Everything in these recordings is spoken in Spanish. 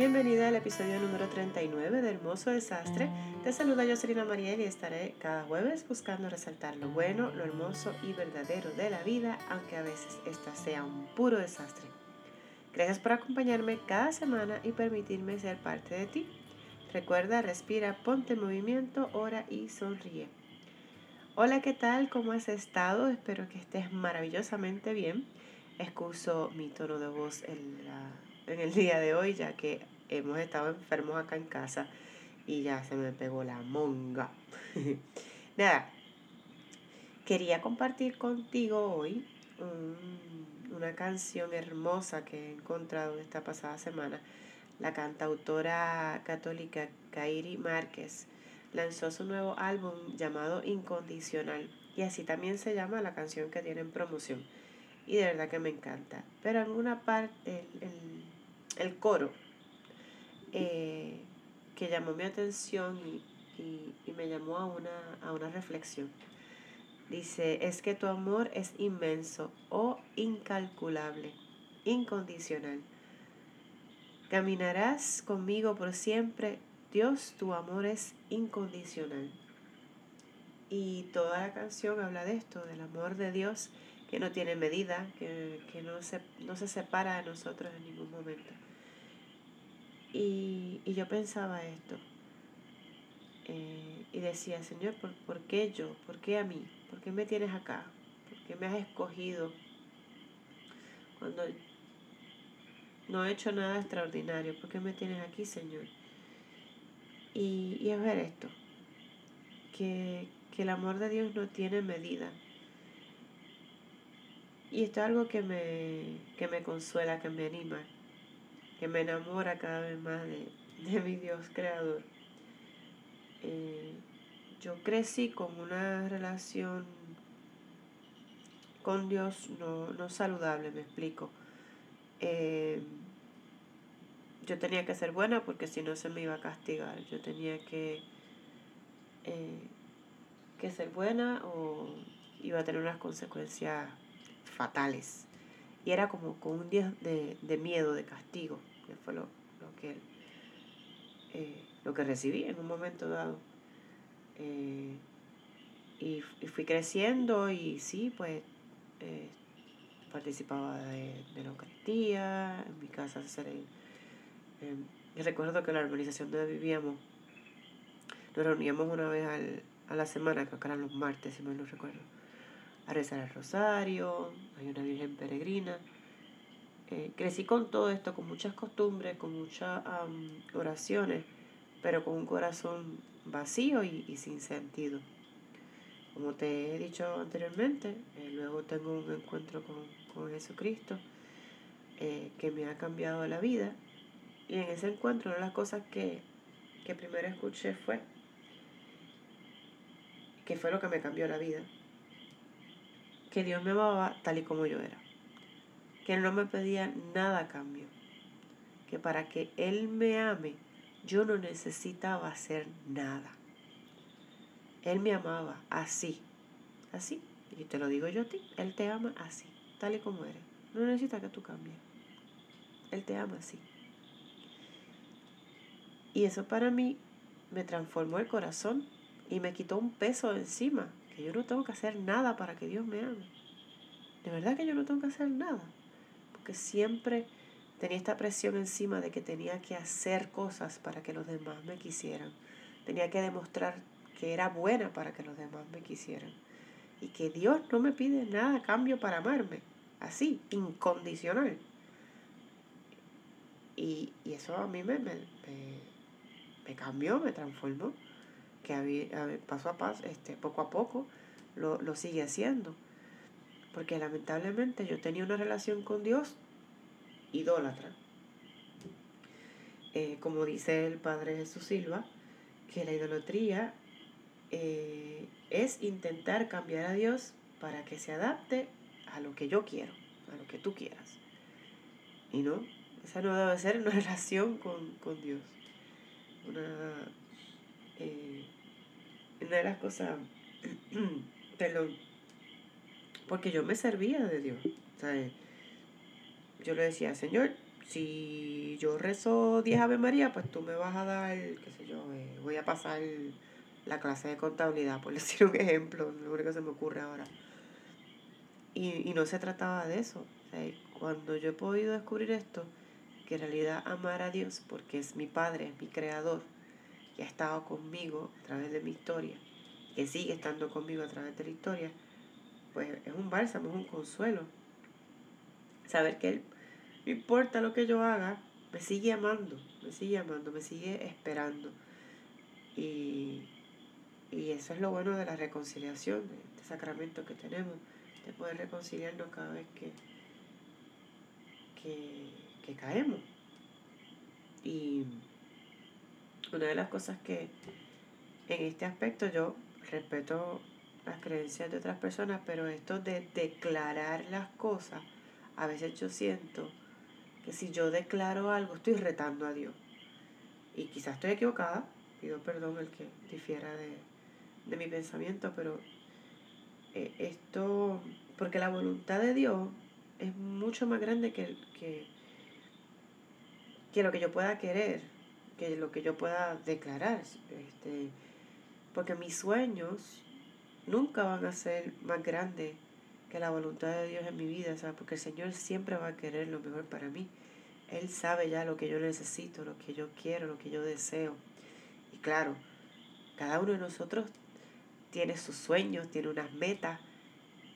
Bienvenida al episodio número 39 de Hermoso Desastre. Te saluda Jocelyn Mariel y estaré cada jueves buscando resaltar lo bueno, lo hermoso y verdadero de la vida, aunque a veces esta sea un puro desastre. Gracias por acompañarme cada semana y permitirme ser parte de ti. Recuerda, respira, ponte en movimiento, ora y sonríe. Hola, ¿qué tal? ¿Cómo has estado? Espero que estés maravillosamente bien. Excuso mi tono de voz en la en el día de hoy, ya que hemos estado enfermos acá en casa y ya se me pegó la monga. Nada, quería compartir contigo hoy una canción hermosa que he encontrado esta pasada semana. La cantautora católica Kairi Márquez lanzó su nuevo álbum llamado Incondicional y así también se llama la canción que tiene en promoción y de verdad que me encanta. Pero en una parte, el, el coro eh, que llamó mi atención y, me llamó a una, a una reflexión. Dice, es que tu amor es inmenso o incalculable, incondicional. Caminarás conmigo por siempre. Dios, tu amor es incondicional. Y toda la canción habla de esto, del amor de Dios que no tiene medida, que, no, se, no se separa de nosotros en ningún momento. Y, yo pensaba esto. Eh, y decía, Señor, ¿por, ¿por, qué yo? ¿Por qué a mí? ¿Por qué me tienes acá? ¿Por qué me has escogido cuando no he hecho nada extraordinario? ¿Por qué me tienes aquí, Señor? Y, y es ver esto, que, que el amor de Dios no tiene medida y esto es algo que me, que me consuela, que me anima, que me enamora cada vez más de, mi Dios creador. Eh, yo crecí con una relación con Dios no, saludable, me explico. Eh, yo tenía que ser buena porque si no se me iba a castigar. Yo tenía que, eh, que ser buena o iba a tener unas consecuencias fatales. Y era como con un día de, miedo, de castigo, que fue lo, que, eh, lo que recibí en un momento dado. Eh, y, fui creciendo y sí, pues eh, participaba de, la Eucaristía, en mi casa se recuerdo que la urbanización donde vivíamos nos reuníamos una vez al, a la semana, creo que eran los martes, si mal no recuerdo a rezar el rosario, hay una Virgen peregrina. Eh, crecí con todo esto, con muchas costumbres, con muchas oraciones, pero con un corazón vacío y, sin sentido. Como te he dicho anteriormente, eh, luego tengo un encuentro con, Jesucristo eh, que me ha cambiado la vida. Y en ese encuentro una de las cosas que, que primero escuché fue que fue lo que me cambió la vida que Dios me amaba tal y como yo era, que Él no me pedía nada a cambio, que para que Él me ame yo no necesitaba hacer nada. Él me amaba así, así, y te lo digo yo a ti, Él te ama así, tal y como eres. No necesita que tú cambies. Él te ama así. Y eso para mí me transformó el corazón y me quitó un peso encima yo no tengo que hacer nada para que Dios me ame. De verdad que yo no tengo que hacer nada. Porque siempre tenía esta presión encima de que tenía que hacer cosas para que los demás me quisieran. Tenía que demostrar que era buena para que los demás me quisieran. Y que Dios no me pide nada a cambio para amarme. Así, incondicional. Y, eso a mí me, me, me cambió, me transformó que había, paso a paso, este, poco a poco, lo, lo sigue haciendo. Porque lamentablemente yo tenía una relación con Dios idólatra. Eh, como dice el Padre Jesús Silva, que la idolatría eh, es intentar cambiar a Dios para que se adapte a lo que yo quiero, a lo que tú quieras. Y no, esa no debe ser una relación con, con Dios. Una, eh, una de las cosas, perdón, porque yo me servía de Dios. yo le decía, Señor, si yo rezo 10 Ave María, pues tú me vas a dar, qué sé yo, eh, voy a pasar la clase de contabilidad, por decir un ejemplo, lo único que se me ocurre ahora. Y, no se trataba de eso. cuando yo he podido descubrir esto, que en realidad amar a Dios, porque es mi Padre, es mi Creador, que ha estado conmigo a través de mi historia, que sigue estando conmigo a través de la historia, pues es un bálsamo, es un consuelo. Saber que Él no importa lo que yo haga, me sigue amando, me sigue amando, me sigue esperando. Y, eso es lo bueno de la reconciliación, de este sacramento que tenemos, de poder reconciliarnos cada vez que, que, caemos. Y una de las cosas que en este aspecto yo respeto las creencias de otras personas, pero esto de declarar las cosas, a veces yo siento que si yo declaro algo, estoy retando a Dios. Y quizás estoy equivocada, pido perdón el que difiera de, mi pensamiento, pero eh, esto, porque la voluntad de Dios es mucho más grande que, que, que lo que yo pueda querer, que lo que yo pueda declarar. Este, porque mis sueños nunca van a ser más grandes que la voluntad de Dios en mi vida, ¿sabes? Porque el Señor siempre va a querer lo mejor para mí. Él sabe ya lo que yo necesito, lo que yo quiero, lo que yo deseo. Y claro, cada uno de nosotros tiene sus sueños, tiene unas metas.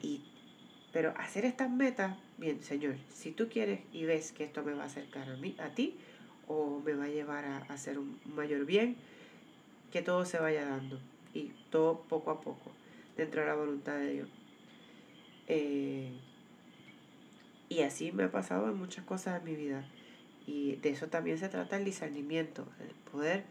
Y, pero hacer estas metas, bien, Señor, si tú quieres y ves que esto me va a acercar a, mí, a ti o me va a llevar a, hacer un mayor bien, que todo se vaya dando y todo poco a poco dentro de la voluntad de Dios. Eh, y así me ha pasado en muchas cosas en mi vida. Y de eso también se trata el discernimiento, el poder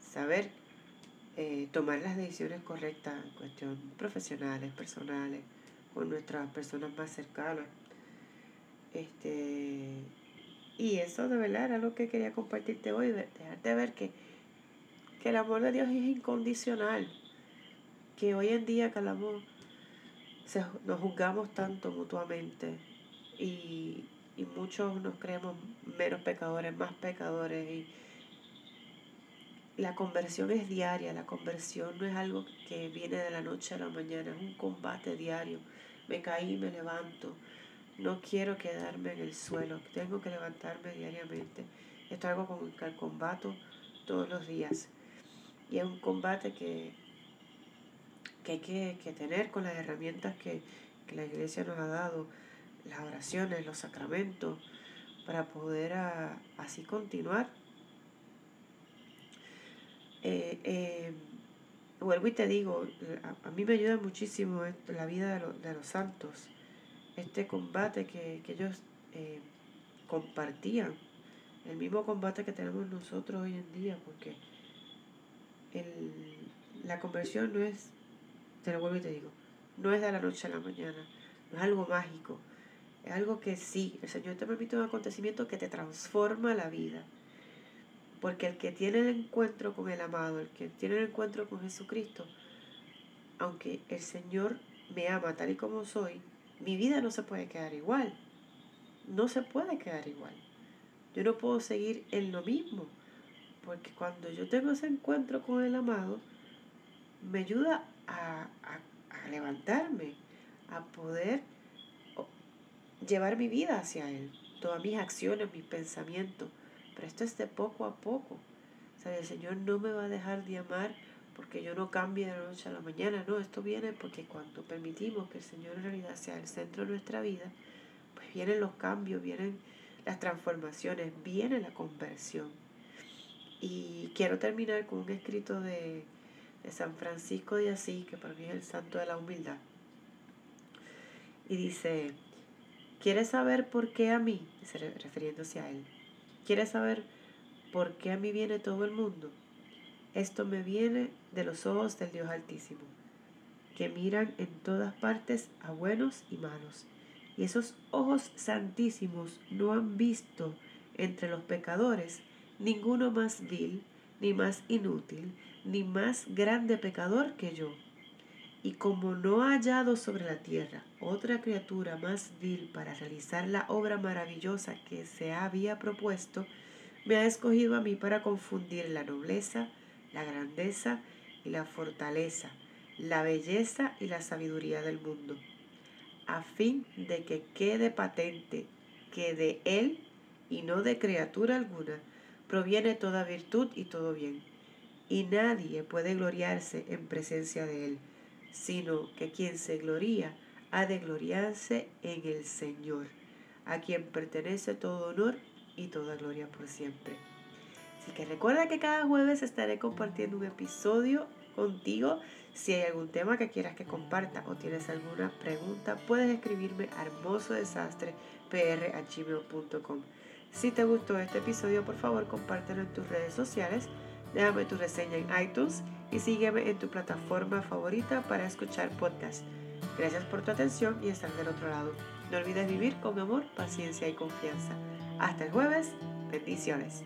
saber eh, tomar las decisiones correctas en cuestión profesionales, personales, con nuestras personas más cercanas. Este, y eso de verdad era lo que quería compartirte hoy, dejarte ver que, que el amor de Dios es incondicional, que hoy en día que amor nos juzgamos tanto mutuamente y, muchos nos creemos menos pecadores, más pecadores. Y la conversión es diaria, la conversión no es algo que viene de la noche a la mañana, es un combate diario. Me caí, me levanto. No quiero quedarme en el suelo, tengo que levantarme diariamente. Esto es algo con el que combato todos los días. Y es un combate que que hay que, tener con las herramientas que, la iglesia nos ha dado, las oraciones, los sacramentos, para poder así continuar. Eh, eh, vuelvo y te digo, a, mí me ayuda muchísimo la vida de, los santos, este combate que, ellos eh, compartían, el mismo combate que tenemos nosotros hoy en día, porque la conversión no es te lo vuelvo y te digo, no es de la noche a la mañana, no es algo mágico, es algo que sí, el Señor te permite un acontecimiento que te transforma la vida. Porque el que tiene el encuentro con el amado, el que tiene el encuentro con Jesucristo, aunque el Señor me ama tal y como soy, mi vida no se puede quedar igual. No se puede quedar igual. Yo no puedo seguir en lo mismo. Porque cuando yo tengo ese encuentro con el amado, me ayuda a, levantarme, a poder llevar mi vida hacia Él, todas mis acciones, mis pensamientos. Pero esto es de poco a poco. O sea, el Señor no me va a dejar de amar porque yo no cambie de la noche a la mañana. No, esto viene porque cuando permitimos que el Señor en realidad sea el centro de nuestra vida, pues vienen los cambios, vienen las transformaciones, viene la conversión. Y quiero terminar con un escrito de de San Francisco de Asís, que para mí es el santo de la humildad. Y dice, ¿quieres saber por qué a mí? refiriéndose a él. ¿Quieres saber por qué a mí viene todo el mundo? Esto me viene de los ojos del Dios Altísimo, que miran en todas partes a buenos y malos. Y esos ojos santísimos no han visto entre los pecadores ninguno más vil, ni más inútil, ni más grande pecador que yo. Y como no ha hallado sobre la tierra otra criatura más vil para realizar la obra maravillosa que se había propuesto, me ha escogido a mí para confundir la nobleza, la grandeza y la fortaleza, la belleza y la sabiduría del mundo, a fin de que quede patente que de Él y no de criatura alguna proviene toda virtud y todo bien. Y nadie puede gloriarse en presencia de Él, sino que quien se gloría ha de gloriarse en el Señor, a quien pertenece todo honor y toda gloria por siempre. Así que recuerda que cada jueves estaré compartiendo un episodio contigo. Si hay algún tema que quieras que comparta o tienes alguna pregunta, puedes escribirme a hermosodesastre.pr.gmail.com. Si te gustó este episodio, por favor, compártelo en tus redes sociales. Déjame tu reseña en iTunes y sígueme en tu plataforma favorita para escuchar podcast. Gracias por tu atención y estar del otro lado. No olvides vivir con amor, paciencia y confianza. Hasta el jueves. Bendiciones.